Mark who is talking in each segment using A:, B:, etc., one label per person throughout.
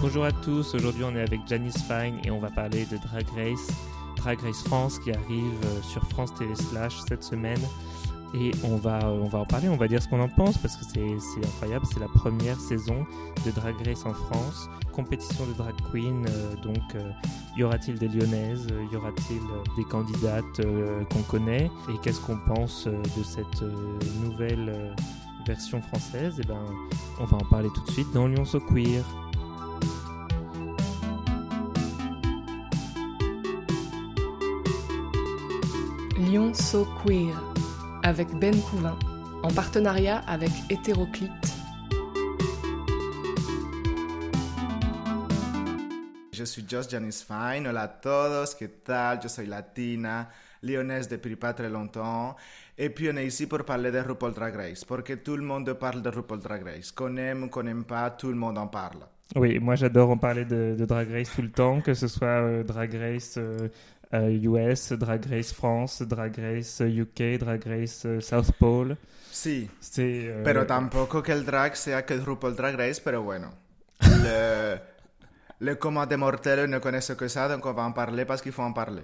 A: Bonjour à tous, aujourd'hui on est avec Janice Fine et on va parler de Drag Race, Drag Race France qui arrive euh, sur France TV Slash cette semaine. Et on va, euh, on va en parler, on va dire ce qu'on en pense parce que c'est incroyable, c'est la première saison de Drag Race en France, compétition de drag queen, euh, donc y aura-t-il des lyonnaises, y aura-t-il des candidates qu'on connaît? Et qu'est-ce qu'on pense de cette nouvelle version française? Et ben, on va en parler tout de suite dans Lyon So Queer.
B: So Queer avec Ben Couvin en partenariat avec Hétéroclite.
C: Je suis Josh Janice Fine. Hola a todos, ¿qué tal? Yo soy latina, lyonnaise depuis pas très longtemps. Et puis on est ici pour parler de RuPaul Drag Race, parce que tout le monde parle de RuPaul Drag Race. Qu'on aime ou qu'on n'aime pas, tout le monde en parle.
A: Oui, moi j'adore en parler de, Drag Race tout le temps, que ce soit euh, Drag Race euh, US, Drag Race France, Drag Race UK, Drag Race South Pole.
C: Sí, euh, pero tampoco que el drag sea que RuPaul Drag Race, pero bueno. Le, le commun des mortels ne connaissent que ça, donc on va en parler parce qu'il faut en parler.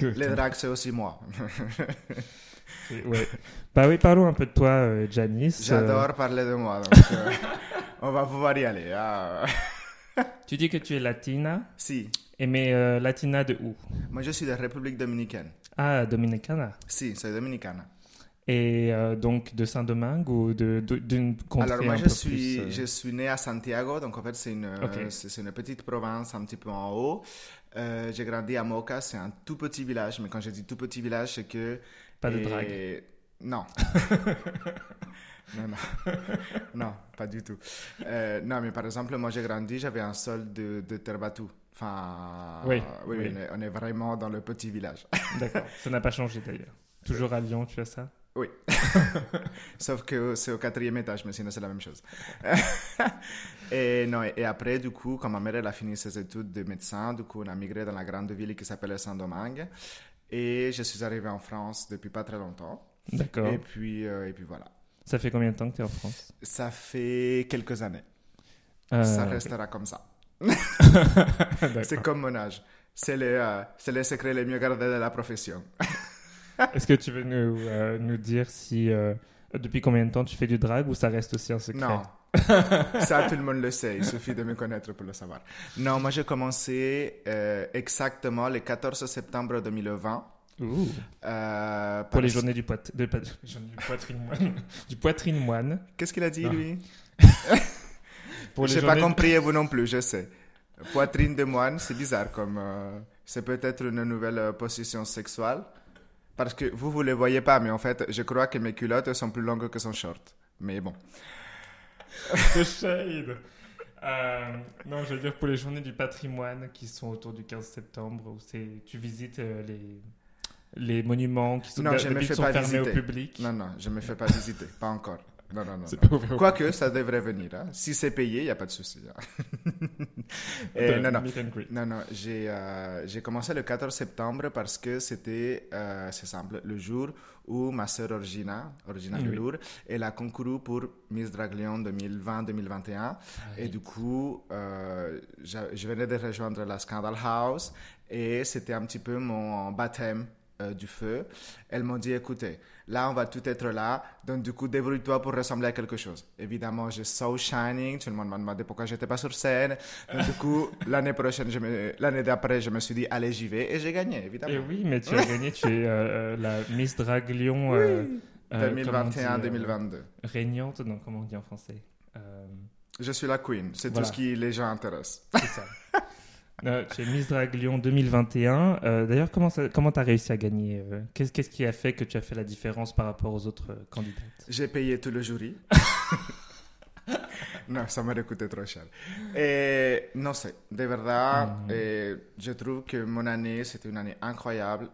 C: Le drag, c'est aussi moi.
A: ouais. Bah oui, parlons un peu de toi, euh, Janice.
C: J'adore parler de moi, donc euh, on va pouvoir y aller. Ah.
A: Tu dis que tu es latina
C: Si.
A: Et mais euh, latina de où?
C: Moi, je suis de République dominicaine.
A: Ah, dominicana
C: Si, c'est dominicana.
A: Et euh, donc de Saint-Domingue ou d'une de, contrée
C: Alors moi,
A: un
C: je,
A: peu
C: suis,
A: plus,
C: je suis né à Santiago, donc en fait, c'est une, c'est une petite province un petit peu en haut. Euh, j'ai grandi à Moca, c'est un tout petit village, mais quand je dis tout petit village, c'est que...
A: Pas de drague
C: Non. non, non. non, pas du tout. Euh, non, mais par exemple, moi j'ai grandi, j'avais un sol de, de terre battue. Enfin,
A: oui,
C: oui, On, est, vraiment dans le petit village.
A: D'accord, ça n'a pas changé d'ailleurs. Toujours à Lyon, tu as ça?
C: Oui. Sauf que c'est au quatrième étage, mais sinon c'est la même chose. et, non, et après, du coup, quand ma mère elle a fini ses études de médecin, du coup, on a migré dans la grande ville qui s'appelle Saint-Domingue. Et je suis arrivé en France depuis pas très longtemps.
A: D'accord.
C: Et puis, euh, et puis voilà.
A: Ça fait combien de temps que tu es en France
C: Ça fait quelques années. Euh, ça restera comme ça. c'est comme mon âge. C'est les, euh, les secrets les mieux gardés de la profession.
A: Est-ce que tu veux nous, euh, nous dire si depuis combien de temps tu fais du drag ou ça reste aussi un secret
C: Non. ça, tout le monde le sait. Il suffit de me connaître pour le savoir. Non, moi, j'ai commencé exactement le 14 septembre 2020.
A: Euh, pour les journées du, poit... de... du poitrine moine. du poitrine moine.
C: Qu'est-ce qu'il a dit, lui? Je n'ai pas compris, et vous non plus, je sais. Poitrine de moine, c'est bizarre comme... Euh, c'est peut-être une nouvelle euh, position sexuelle. Parce que vous, vous ne le voyez pas, mais en fait, je crois que mes culottes sont plus longues que son short. Mais bon.
A: The shade non, je veux dire pour les journées du patrimoine qui sont autour du 15 septembre, où tu visites les, les monuments qui sont,
C: non, je me fais pas
A: fermés
C: visiter.
A: au public
C: Non, non, je ne me fais pas visiter, pas encore. Non, non, non. Quoique, ça devrait venir. Hein. Si c'est payé, il n'y a pas de souci. Hein. Et, non, non. Non, non. J'ai euh, commencé le 14 septembre parce que c'était, euh, c'est simple, le jour où ma sœur Origina, Origina oui. elle a concouru pour Miss Drag Lyon 2020-2021. Et du coup, euh, je venais de rejoindre la Scandal House et c'était un petit peu mon baptême euh, du feu, elles m'ont dit, écoutez, là, on va tout être là, donc du coup, débrouille-toi pour ressembler à quelque chose. Évidemment, j'ai So Shining, tout le monde m'a demandé pourquoi j'étais pas sur scène. Donc du coup, l'année prochaine, l'année d'après, je me suis dit, allez, j'y vais, et j'ai gagné, évidemment. Et
A: oui, mais tu as gagné, tu es euh, euh, la Miss Drag Lyon...
C: 2021-2022.
A: régnante, non, comment on dit en français
C: Je suis la queen, c'est tout ce qui les gens intéresse.
A: C'est ça. Euh, tu es Miss Drag Lyon 2021. Euh, d'ailleurs, comment tu comment as réussi à gagner euh, Qu'est-ce qui a fait que tu as fait la différence par rapport aux autres candidates?
C: J'ai payé tout le jury. non, ça m'aurait coûté trop cher. Et non, c'est de verdad, mm. et je trouve que mon année, c'était une année incroyable.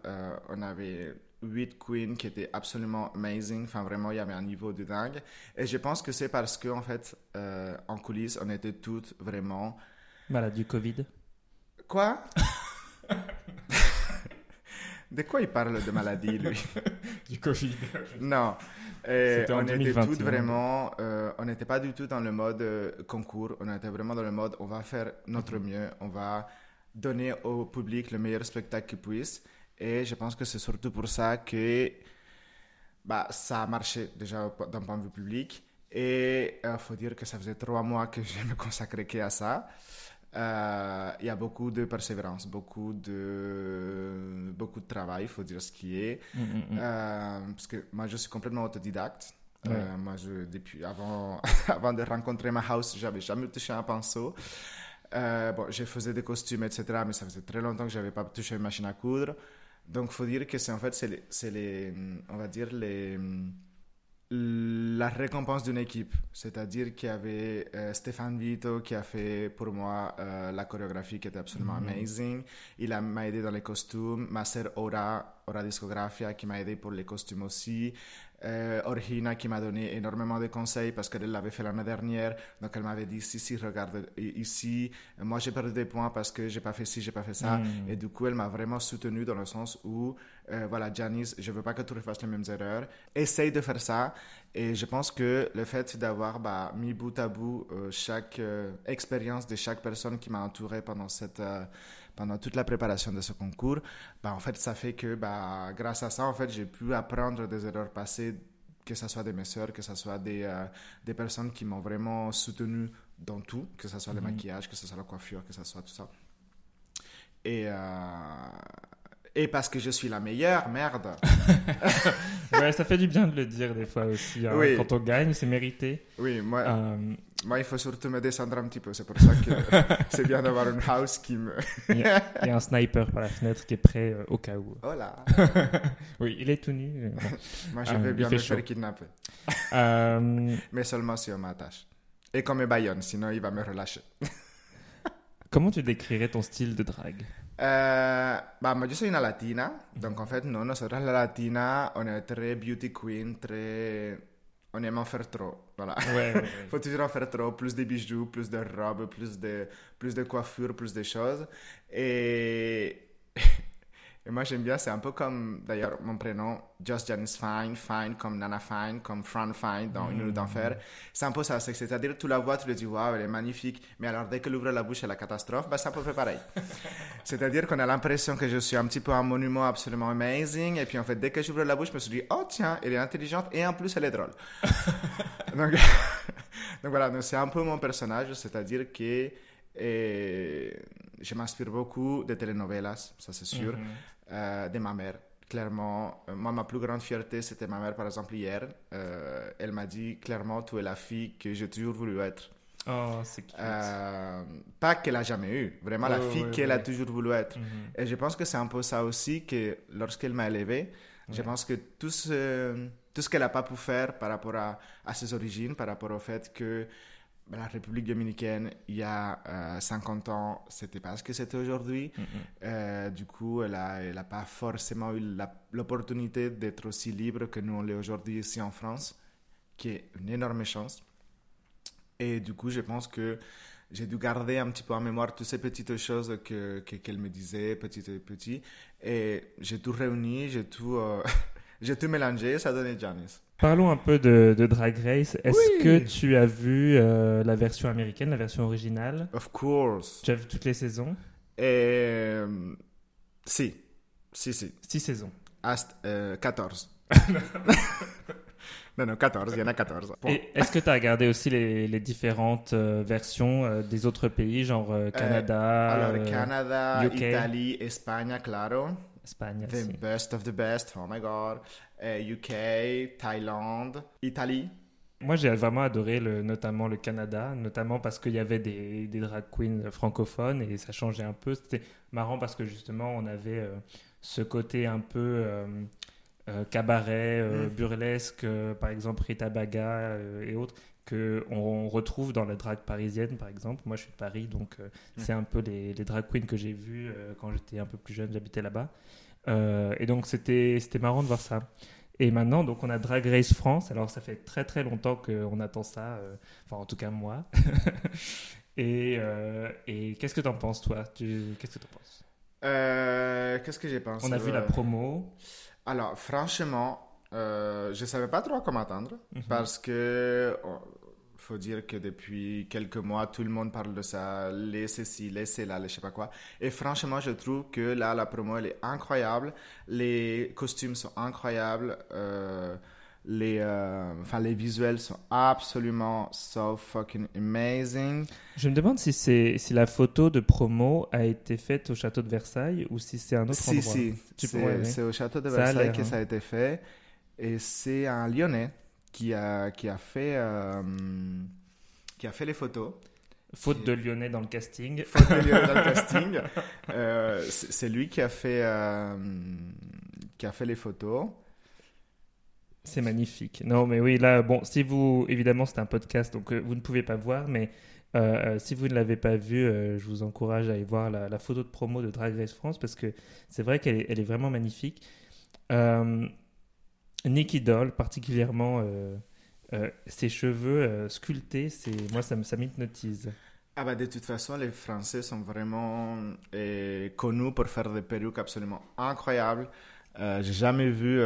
C: on avait huit queens qui étaient absolument amazing. Enfin, vraiment, il y avait un niveau de dingue. Et je pense que c'est parce que, en fait, en coulisses, on était toutes vraiment.
A: Malade du Covid?
C: Quoi? De quoi il parle de maladie, lui?
A: Du Covid.
C: Non. on était toutes vraiment, euh, on n'était pas du tout dans le mode euh, concours, on était vraiment dans le mode on va faire notre mhm. mieux, on va donner au public le meilleur spectacle qu'il puisse. Et je pense que c'est surtout pour ça que bah, ça a marché déjà d'un point de vue public. Et il faut dire que ça faisait trois mois que je me consacrais à ça. Euh, il y a beaucoup de persévérance, beaucoup de, beaucoup de travail, il faut dire ce qui est. Mm, mm, mm. Euh, parce que moi, je suis complètement autodidacte. Euh, moi, je, depuis, avant, avant de rencontrer ma house, j'avais jamais touché un pinceau. bon, je faisais des costumes, etc., mais ça faisait très longtemps que j'avais pas touché une machine à coudre. Donc, il faut dire que c'est en fait, c'est les, on va dire, les la récompense d'une équipe. C'est-à-dire qu'il y avait euh, Stéphane Vito qui a fait pour moi euh, la chorégraphie qui était absolument mhm. amazing. Il m'a aidé dans les costumes. Ma sœur Aura, Aura Discografia, qui m'a aidé pour les costumes aussi. Euh, Orhina qui m'a donné énormément de conseils parce qu'elle l'avait fait l'année dernière. Donc elle m'avait dit si, si, regarde ici. Moi j'ai perdu des points parce que j'ai pas fait ci, j'ai pas fait ça. Mhm. Et du coup elle m'a vraiment soutenu dans le sens où euh, voilà, Janice, je veux pas que tu refasses les mêmes erreurs. Essaye de faire ça. Et je pense que le fait d'avoir bah, mis bout à bout euh, chaque euh, expérience de chaque personne qui m'a entouré pendant cette pendant toute la préparation de ce concours, bah, en fait, ça fait que bah, grâce à ça, en fait, j'ai pu apprendre des erreurs passées, que ce soit de mes soeurs, que ce soit des, des personnes qui m'ont vraiment soutenu dans tout, que ce soit le mhm. maquillage, que ce soit la coiffure, que ce soit tout ça. Et, et parce que je suis la meilleure, merde.
A: ouais, ça fait du bien de le dire des fois aussi. Hein. Quand on gagne, c'est mérité.
C: Oui, moi, euh, moi, il faut surtout me descendre un petit peu. C'est pour ça que c'est bien d'avoir une house qui me.
A: il, y a, un sniper par la fenêtre qui est prêt euh, au cas où.
C: Oh là
A: Oui, il est tout nu.
C: moi, je vais bien me faire kidnapper. Mais seulement si on m'attache. Et qu'on me baillonne, sinon il va me relâcher.
A: Comment tu décrirais ton style de drague?
C: Euh, bah, moi, je suis une latina. Donc, en fait, nous, nosotros, la latina, on est très beauty queen, très. On aime en faire trop. Voilà.
A: Ouais, ouais,
C: faut toujours en faire trop. Plus de bijoux, plus de robes, plus de, plus de coiffures, plus de choses. Et. Et moi, j'aime bien, c'est un peu comme, d'ailleurs, mon prénom, Just Janice Fine, Fine comme Nana Fine, comme Fran Fine dans Une nuit d'enfer. C'est un peu ça, c'est-à-dire, tu la vois, tu le dis, waouh, elle est magnifique, mais alors, dès qu'elle ouvre la bouche, c'est la catastrophe, bah, c'est à peu pareil. c'est-à-dire qu'on a l'impression que je suis un petit peu un monument absolument amazing, et puis en fait, dès que j'ouvre la bouche, je me suis dit, oh tiens, elle est intelligente, et en plus, elle est drôle. donc, donc, voilà, c'est un peu mon personnage, c'est-à-dire que et, je m'inspire beaucoup des telenovelas, ça c'est sûr. Mhm. Euh, de ma mère. Clairement, euh, moi, ma plus grande fierté, c'était ma mère, par exemple, hier. Euh, elle m'a dit clairement, tu es la fille que j'ai toujours voulu être.
A: Oh, c'est cute.
C: pas qu'elle a jamais eu, vraiment la fille qu'elle a toujours voulu être. Mhm. Et je pense que c'est un peu ça aussi que lorsqu'elle m'a élevé, je pense que tout ce, tout ce qu'elle n'a pas pu faire par rapport à, à, ses origines, par rapport au fait que la République dominicaine, il y a 50 euh, ans, c'était pas ce que c'était aujourd'hui. Euh, du coup, elle n'a elle a pas forcément eu l'opportunité d'être aussi libre que nous on l'est aujourd'hui ici en France, qui est une énorme chance. Et du coup, je pense que j'ai dû garder un petit peu en mémoire toutes ces petites choses qu'elle que, qu'elle me disait, petit à petit. Et j'ai tout réuni, j'ai tout, euh, j'ai tout mélangé, ça donnait Janice.
A: Parlons un peu de, Drag Race. Est-ce que tu as vu euh, la version américaine, la version originale?
C: Of course.
A: Tu as vu toutes les saisons?
C: Euh, Si. Si, si.
A: Six saisons.
C: Ast, 14. non, non, 14, il y en a 14.
A: est-ce que tu as regardé aussi les, différentes euh, versions des autres pays, genre Canada
C: Alors, Canada, Italie, Espagne, claro.
A: Espagne.
C: The best of the best, oh my god. UK, euh, Thaïlande, Italie.
A: Moi, j'ai vraiment adoré le, notamment le Canada, notamment parce qu'il y avait des, des, drag queens francophones et ça changeait un peu. C'était marrant parce que justement, on avait euh, ce côté un peu euh, cabaret, mm. burlesque, par exemple Rita Baga et autres, qu'on on retrouve dans la drag parisienne, par exemple. Moi, je suis de Paris, donc mm. c'est un peu les, les drag queens que j'ai vues quand j'étais un peu plus jeune, j'habitais là-bas. Euh, et donc c'était marrant de voir ça. Et maintenant, donc on a Drag Race France. Alors ça fait très très longtemps qu'on attend ça. Euh, enfin, en tout cas moi. et, euh, et qu'est-ce que tu en penses, toi? Qu'est-ce que tu penses?
C: Qu'est-ce que j'ai pensé?
A: On a vu la promo.
C: Alors, franchement, je ne savais pas trop comment attendre mhm. parce que faut dire que depuis quelques mois, tout le monde parle de ça, les ceci, les cela, les je sais pas quoi. Et franchement, je trouve que là, la promo, elle est incroyable. Les costumes sont incroyables. Euh, les, euh, enfin, les visuels sont absolument so fucking amazing.
A: Je me demande si, c'est, si la photo de promo a été faite au château de Versailles ou si c'est un autre endroit.
C: Si, si. C'est, au château de Versailles que hein. ça a été fait. Et c'est un Lyonnais qui a, qui a, fait, euh, qui a fait les photos.
A: Faute de Lyonnais dans le casting.
C: Faute de Lyonnais dans le casting. Euh, c'est lui qui a fait, euh, qui a fait les photos.
A: C'est magnifique. Non, mais oui, là, bon, si vous, évidemment, c'est un podcast, donc vous ne pouvez pas voir, mais si vous ne l'avez pas vu, je vous encourage à aller voir la, photo de promo de Drag Race France parce que c'est vrai qu'elle est, elle est, vraiment magnifique. Nicky Doll, particulièrement euh, euh, ses cheveux euh, sculptés, c'est moi ça, ça m'hypnotise.
C: Ah bah de toute façon, les Français sont vraiment connus pour faire des perruques absolument incroyables. j'ai jamais vu,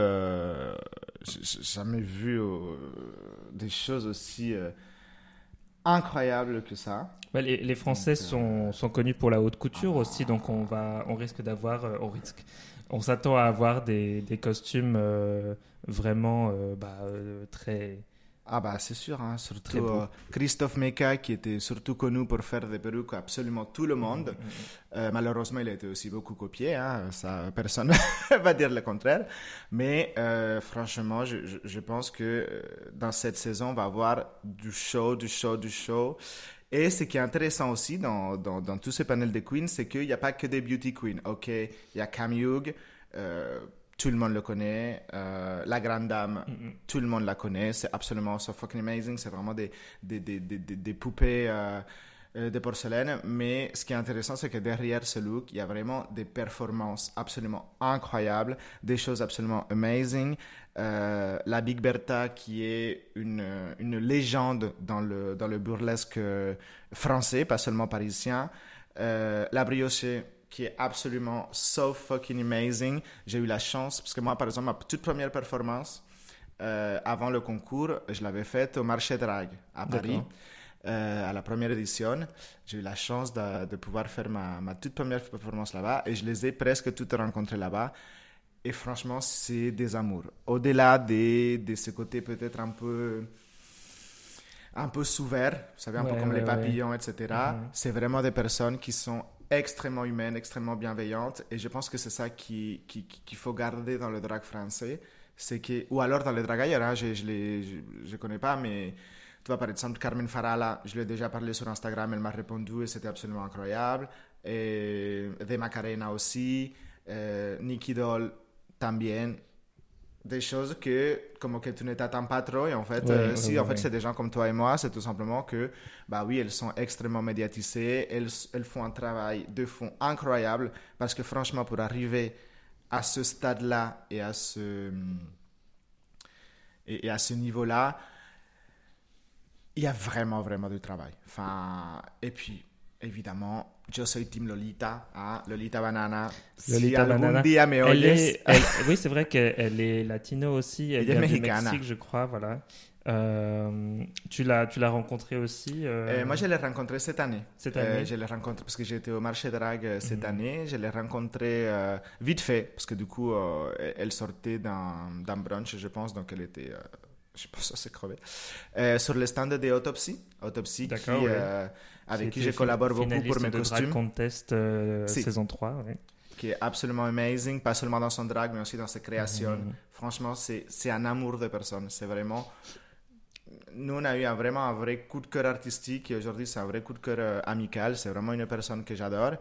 C: jamais vu des choses aussi incroyables que ça.
A: les, les, Français sont, sont, connus pour la haute couture aussi, donc on va, on risque d'avoir, on risque, on s'attend à avoir des, des costumes euh, vraiment euh, bah, euh, très.
C: Ah bah c'est sûr, hein, surtout Christophe Meka qui était surtout connu pour faire des perruques absolument tout le monde. Mm, mm, mm. malheureusement, il a été aussi beaucoup copié, hein, ça personne va dire le contraire. Mais franchement, je, je, pense que dans cette saison, on va avoir du show, du show, du show. Et ce qui est intéressant aussi dans, dans, dans tous ces panels de queens, c'est qu'il n'y a pas que des beauty queens. OK, il y a Cam Hugh, euh, tout le monde le connaît. Euh, la Grande Dame, tout le monde la connaît. C'est absolument so fucking amazing. C'est vraiment des, des, des, des, des poupées euh, de porcelaine. Mais ce qui est intéressant, c'est que derrière ce look, il y a vraiment des performances absolument incroyables, des choses absolument amazing. Euh, la Big Bertha, qui est une, une, légende dans le, dans le burlesque français, pas seulement parisien. Euh, la Brioche, qui est absolument so fucking amazing. J'ai eu la chance, parce que moi, par exemple, ma toute première performance euh, avant le concours, je l'avais faite au marché drag à Paris. à la première édition. J'ai eu la chance de, de pouvoir faire ma, ma, toute première performance là-bas et je les ai presque toutes rencontrées là-bas. Et franchement, c'est des amours. Au-delà de, de ce côté peut-être un peu un peu souvert, vous savez, un peu comme les papillons, etc. Mhm. C'est vraiment des personnes qui sont extrêmement humaines, extrêmement bienveillantes. Et je pense que c'est ça qu'il qui, qui, faut garder dans le drag français. C'est que, ou alors dans le drag ailleurs, hein, je ne je, connais pas, mais tu vois, par exemple, Carmen Farala, je lui ai déjà parlé sur Instagram, elle m'a répondu et c'était absolument incroyable. Et de Macarena aussi, euh, Nikki Doll, también des choses que comme que tu ne t'attends pas trop et en fait euh, si en fait c'est des gens comme toi et moi c'est tout simplement que bah oui elles sont extrêmement médiatisées elles, elles font un travail de fond incroyable parce que franchement pour arriver à ce stade là et à ce et, et à ce niveau là il y a vraiment vraiment du travail. Enfin et puis évidemment je suis Team Lolita, hein, Lolita Banana.
A: Lolita si Banana. Día me oyes. oui, c'est vrai qu'elle est latino aussi. Elle, est mexicana. Mexique, je crois, voilà. Euh, tu l'as tu l'as rencontrée aussi
C: euh... Moi, je l'ai rencontrée cette année. Cette année. Euh, je l'ai rencontrée parce que j'étais au marché drag euh, cette mhm. année. Je l'ai rencontrée euh, vite fait parce que du coup, elle sortait d'un brunch, je pense, donc elle était je pense que c'est crevé. Euh, sur le stand de Autopsy, Autopsy qui, euh, avec qui je collabore beaucoup pour mes costumes.
A: Contest euh, saison 3,
C: Qui est absolument amazing, pas seulement dans son drag, mais aussi dans ses créations. Mhm. Franchement, c'est un amour de personne. C'est vraiment. Nous, on a eu un, vraiment un vrai coup de cœur artistique et aujourd'hui, c'est un vrai coup de cœur amical. C'est vraiment une personne que j'adore.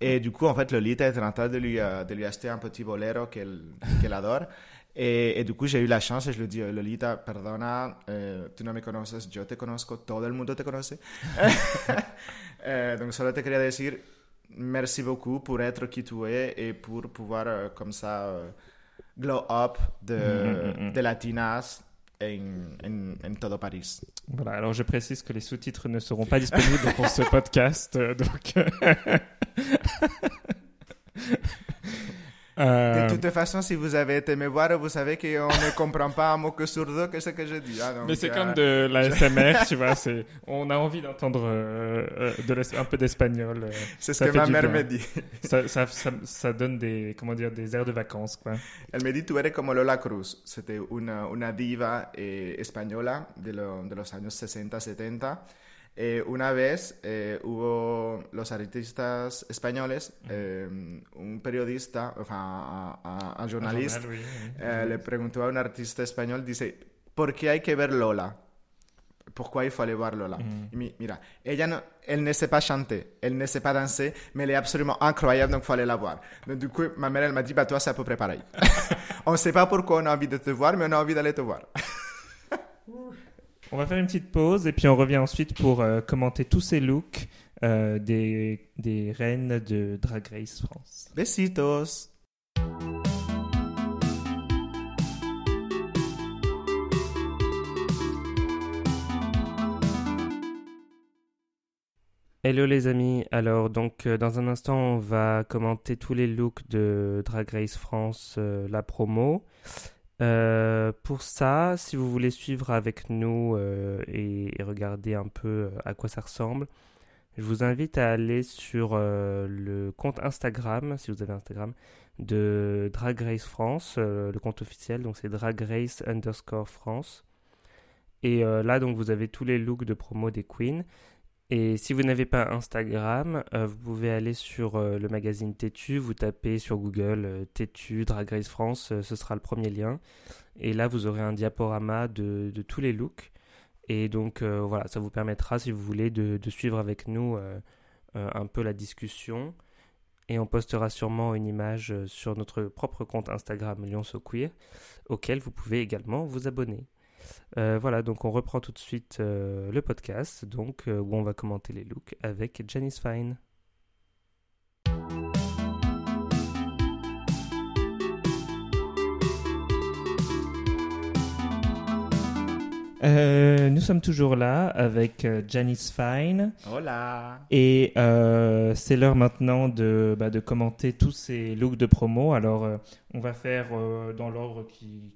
C: Et du coup, en fait, Lolita est en train de lui, de lui acheter un petit bolero qu'elle qu'elle adore. Et, du coup, j'ai eu la chance et je lui ai dit, Lolita, perdona, eh, tú no me conoces, yo te conozco, todo el mundo te conoce. eh, donc, solo te quería decir merci beaucoup pour être qui tu es et pour pouvoir, euh, comme ça, euh, glow up de, mm, mm, mm, de latinas en, en, en, todo Paris.
A: Voilà, alors je précise que les sous-titres ne seront pas disponibles pour ce podcast, donc...
C: De toute façon, si vous avez été me voir, vous savez qu'on ne comprend pas un mot que sur deux, que ce que je dis. Ah,
A: Mais c'est comme de la SMR, tu vois. On a envie d'entendre de un peu d'espagnol.
C: C'est ce que ma mère me dit.
A: Ça, ça, ça, donne des, comment dire, des airs de vacances, quoi.
C: Elle me dit, tu eres como Lola Cruz. C'était une, une diva eh, española de, lo, de los años 60-70 Eh, una vez eh, hubo los artistas españoles, eh, un periodista, o sea, un jornalista, le preguntó a un artista español, dice, ¿por qué hay que ver Lola? Pourquoi il faut aller voir Lola Mira, ella no, elle ne sait pas chanter, elle ne sait pas danser, mais elle est absolument incroyable, donc aller la voir. Donc du coup, ma mère, elle m'a dit, bah toi, c'est à peu près pareil. on ne sait pas pourquoi on a envie de te voir, mais on a envie d'aller te voir.
A: On va faire une petite pause et puis on revient ensuite pour euh, commenter tous ces looks euh, des, des reines de Drag Race France.
C: Besitos
A: Hello les amis, alors donc euh, dans un instant on va commenter tous les looks de Drag Race France, la promo. Euh, pour ça, si vous voulez suivre avec nous euh, et, regarder un peu euh, à quoi ça ressemble, je vous invite à aller sur le compte Instagram, si vous avez Instagram, de Drag Race France, le compte officiel, donc c'est Drag Race underscore France. Et là, donc, vous avez tous les looks de promo des queens. Et si vous n'avez pas Instagram, euh, vous pouvez aller sur euh, le magazine Tétu, vous tapez sur Google euh, Tétu, Drag Race France, ce sera le premier lien. Et là, vous aurez un diaporama de, tous les looks. Et donc, voilà, ça vous permettra, si vous voulez, de, suivre avec nous un peu la discussion. Et on postera sûrement une image sur notre propre compte Instagram Lyon So Queer, auquel vous pouvez également vous abonner. Euh, voilà, donc on reprend tout de suite euh, le podcast, donc euh, où on va commenter les looks avec Janice Fine. Euh, nous sommes toujours là avec euh, Janice Fine.
C: Hola.
A: Et euh, c'est l'heure maintenant de, bah, de commenter tous ces looks de promo. Alors, on va faire dans l'ordre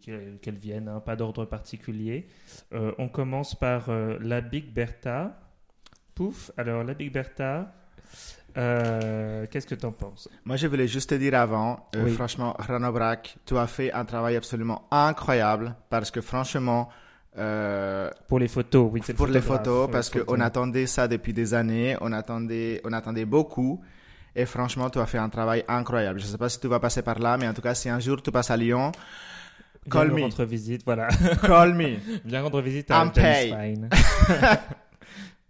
A: qu'elles viennent, hein, pas d'ordre particulier. on commence par la Big Bertha. Pouf. Alors, la Big Bertha. Qu'est-ce que tu en penses?
C: Moi, je voulais juste te dire avant, franchement, Rano Brack, tu as fait un travail absolument incroyable parce que franchement,
A: euh, pour les photos, oui.
C: Pour les photos, parce qu'on attendait ça depuis des années, on attendait, on attendait beaucoup. Et franchement, tu as fait un travail incroyable. Je ne sais pas si tu vas passer par là, mais en tout cas, si un jour tu passes à Lyon, call me.
A: rendre visite, voilà.
C: Call me.
A: Viens rendre visite à James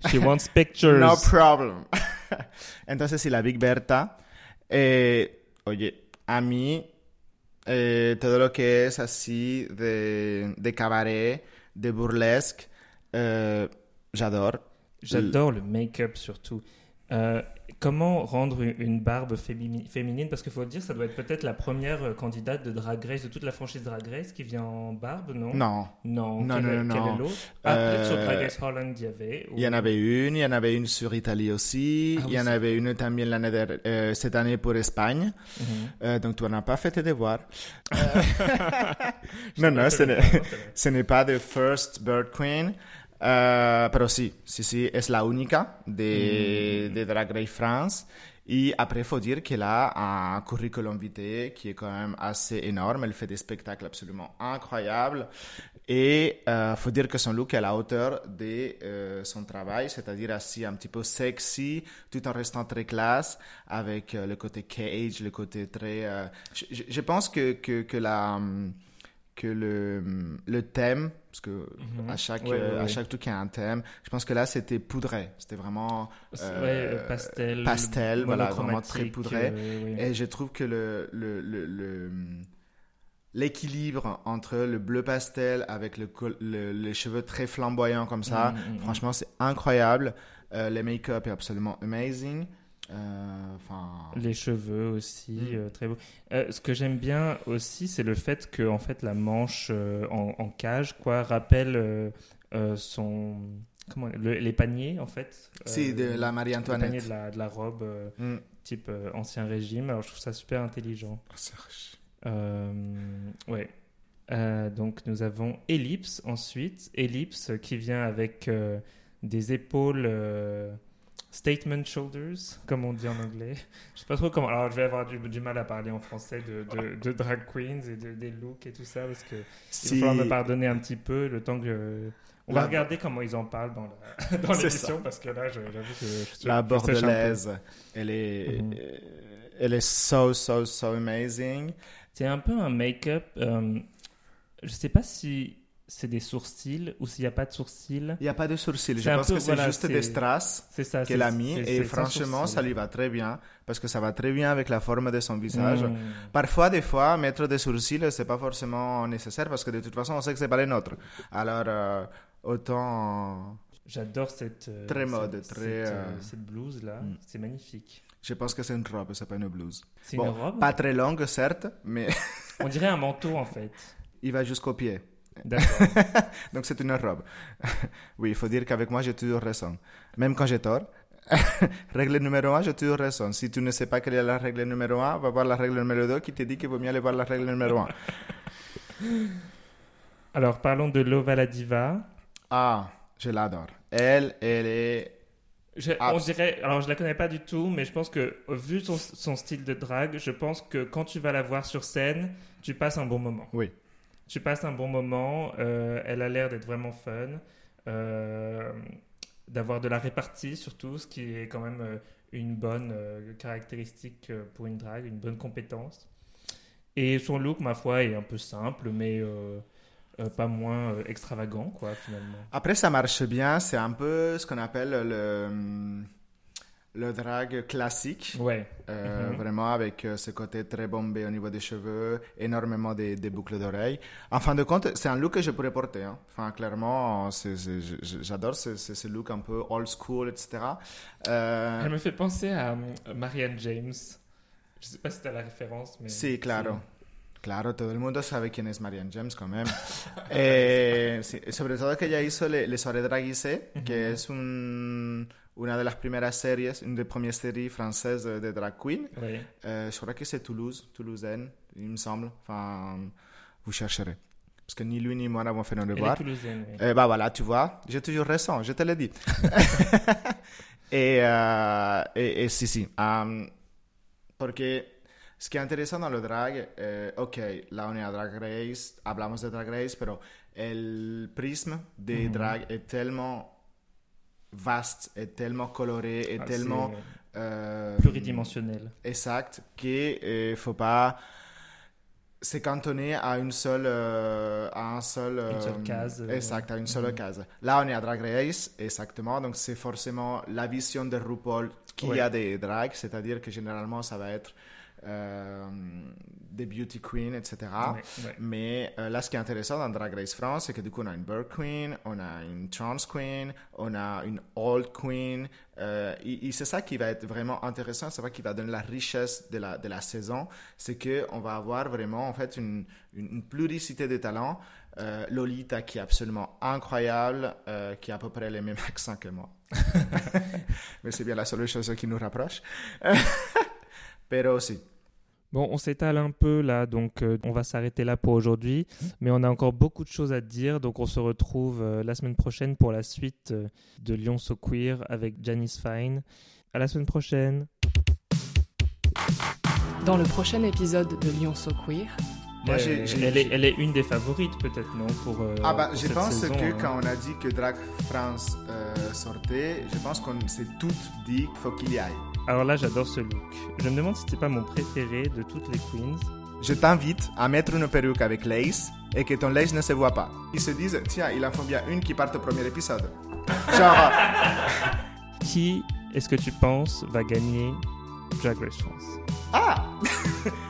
A: She wants pictures.
C: No problem. Entonces, si la Big Berta, eh, oye, a mí, eh, todo lo que es así de, de cabaret, des burlesques. Euh, j'adore.
A: J'adore le make-up surtout. Euh, comment rendre une barbe féminine? Parce qu'il faut dire, ça doit être peut-être la première euh, candidate de Drag Race, de toute la franchise Drag Race qui vient en barbe, non?
C: Non.
A: Non,
C: non, non, non.
A: l'autre? Ah, peut-être sur Drag Race Holland, il y avait.
C: Il y en avait une, il y en avait une sur Italie aussi, ah il y en avait une también l'année cette année pour Espagne. Mhm. donc tu n'as pas fait tes devoirs. non, non, ce n'est pas The First Bird Queen. Uh, pero sí, sí, sí, es la única de, mm. de Drag Race France. Et après, il faut dire qu'elle a un curriculum vitae qui est quand même assez énorme. Elle fait des spectacles absolument incroyables. Et il euh, faut dire que son look est à la hauteur de euh, son travail, c'est-à-dire assez un petit peu sexy, tout en restant très classe, avec euh, le côté cage, le côté très... Euh, je, je, pense que, que, que la que le, le thème, parce que mhm. à chaque euh, à chaque truc il y a un thème. Je pense que là c'était poudré, c'était vraiment
A: euh, pastel,
C: pastel, voilà, vraiment très poudré. Et je trouve que le le, le, l'équilibre entre le bleu pastel avec le, les cheveux très flamboyants comme ça, mhm, mhm, franchement c'est incroyable. Euh, le make-up est absolument amazing. Euh,
A: les cheveux aussi, mm. euh, très beau. Euh, ce que j'aime bien aussi, c'est le fait que en fait la manche en, cage quoi rappelle son comment les paniers en fait.
C: Si, de la Marie-Antoinette.
A: Les paniers de la, robe mm. type ancien régime. Alors je trouve ça super intelligent. Oh, ouais. donc nous avons Ellipse ensuite. Ellipse qui vient avec des épaules statement shoulders, comme on dit en anglais. Je sais pas trop comment. Alors, je vais avoir du, mal à parler en français de, de, drag queens et de, des looks et tout ça parce que si... il va falloir me pardonner un petit peu le temps que. On va regarder comment ils en parlent dans l'émission parce que là, j'avoue que je
C: suis La bordelaise, elle est, mhm. elle est so, so, so amazing.
A: C'est un peu un make-up. Euh, je sais pas si c'est des sourcils ou s'il n'y a pas de sourcils.
C: Il n'y a pas de sourcils. Je pense que c'est juste des strass qu'elle a mis et franchement, ça lui va très bien parce que ça va très bien avec la forme de son visage. Hmm. Parfois, des fois, mettre des sourcils, c'est pas forcément nécessaire parce que de toute façon, on sait que c'est pas les nôtres. Alors, euh, autant.
A: J'adore cette.
C: Euh, très mode,
A: cette,
C: très.
A: Cette, euh, cette blouse là, hmm. c'est magnifique.
C: Je pense que c'est une robe, c'est pas une blouse.
A: C'est une robe?
C: Pas très longue, certes, mais.
A: on dirait un manteau en fait.
C: Il va jusqu'au pied. Donc c'est une robe. oui, il faut dire qu'avec moi, j'ai toujours raison. Même quand j'ai tort. règle numéro 1, j'ai toujours raison. Si tu ne sais pas quelle est la règle numéro 1, va voir la règle numéro 2 qui te dit qu'il vaut mieux aller voir la règle numéro 1.
A: Alors, parlons de Lova la Diva.
C: Ah, je l'adore. Elle, elle est
A: je, on dirait, alors je la connais pas du tout, mais je pense que vu son, son, style de drague, je pense que quand tu vas la voir sur scène, tu passes un bon moment.
C: Oui.
A: Tu passes un bon moment. Euh, elle a l'air d'être vraiment fun. Euh, d'avoir de la répartie surtout, ce qui est quand même euh, une bonne caractéristique pour une drague, une bonne compétence. Et son look, ma foi, est un peu simple, mais pas moins extravagant, quoi, finalement.
C: Après, ça marche bien. C'est un peu ce qu'on appelle le le drag classique.
A: Ouais.
C: Euh, mhm. Vraiment avec euh, ce côté très bombé au niveau des cheveux, énormément des, boucles d'oreilles. En fin de compte, c'est un look que je pourrais porter. Hein. Enfin, clairement, j'adore ce, look un peu old school, etc.
A: Euh, Elle me fait penser à Marianne James. Je sais pas si tu as la référence, mais.
C: Si, claro. Claro, todo el mundo sabe quién es Marianne James, quand même. eh, sí, sobre todo que ella hizo Les, les Soirées Draguisées, que es un una de las primeras series, une des premières séries françaises de drag queen.
A: Oui.
C: Euh, je crois que c'est Toulouse, Toulousaine, il me semble. Enfin, vous chercherez. Parce que ni lui ni moi n'avons fait nos devoirs.
A: Toulousaine,
C: oui. bah voilà, tu vois, j'ai toujours raison, je te l'ai dit. et, euh, et, et, si, si. Um, porque ce qui est intéressant dans le drag, euh, ok, là on est à Drag Race, hablamos de Drag Race, pero el prisme des mm -hmm. drag est tellement vaste, est tellement coloré, est ah, tellement...
A: Euh, pluridimensionnel.
C: Exact, qu'il ne faut pas se cantonner à une seule... Euh, à un seul,
A: une seule euh, case.
C: Exact, à une seule mhm. case. Là, on est à Drag Race, exactement, donc c'est forcément la vision de RuPaul qui a des drags, c'est-à-dire que généralement, ça va être euh, des beauty queens, etc. Mais euh, là, ce qui est intéressant dans Drag Race France, c'est que du coup, on a une Burr Queen, on a une Trans Queen, on a une Old Queen. Euh, et, c'est ça qui va être vraiment intéressant, c'est ça qui va donner la richesse de la, de la saison, c'est qu'on va avoir vraiment en fait une, une, pluricité de talents. Lolita qui est absolument incroyable, qui a à peu près les mêmes accents que moi. Mais c'est bien la seule chose qui nous rapproche. Pero aussi.
A: Bon, on s'étale un peu là, donc euh, on va s'arrêter là pour aujourd'hui. Mais on a encore beaucoup de choses à dire, donc on se retrouve euh, la semaine prochaine pour la suite euh, de Lyon So Queer avec Janice Fine. À la semaine prochaine.
B: Dans le prochain épisode de Lyon So Queer,
A: moi, elle, est, elle, est, une des favorites, peut-être, non pour,
C: Ah, bah, je pense que hein. quand on a dit que Drag France sortait, je pense qu'on s'est toutes dit qu'il faut qu'il y aille.
A: Alors là, j'adore ce look. Je me demande si c'est pas mon préféré de toutes les queens.
C: Je t'invite à mettre une perruque avec lace et que ton lace ne se voit pas. Ils se disent, tiens, il en faut bien une qui parte au premier épisode. Genre.
A: qui est-ce que tu penses va gagner Drag Race France?
C: Ah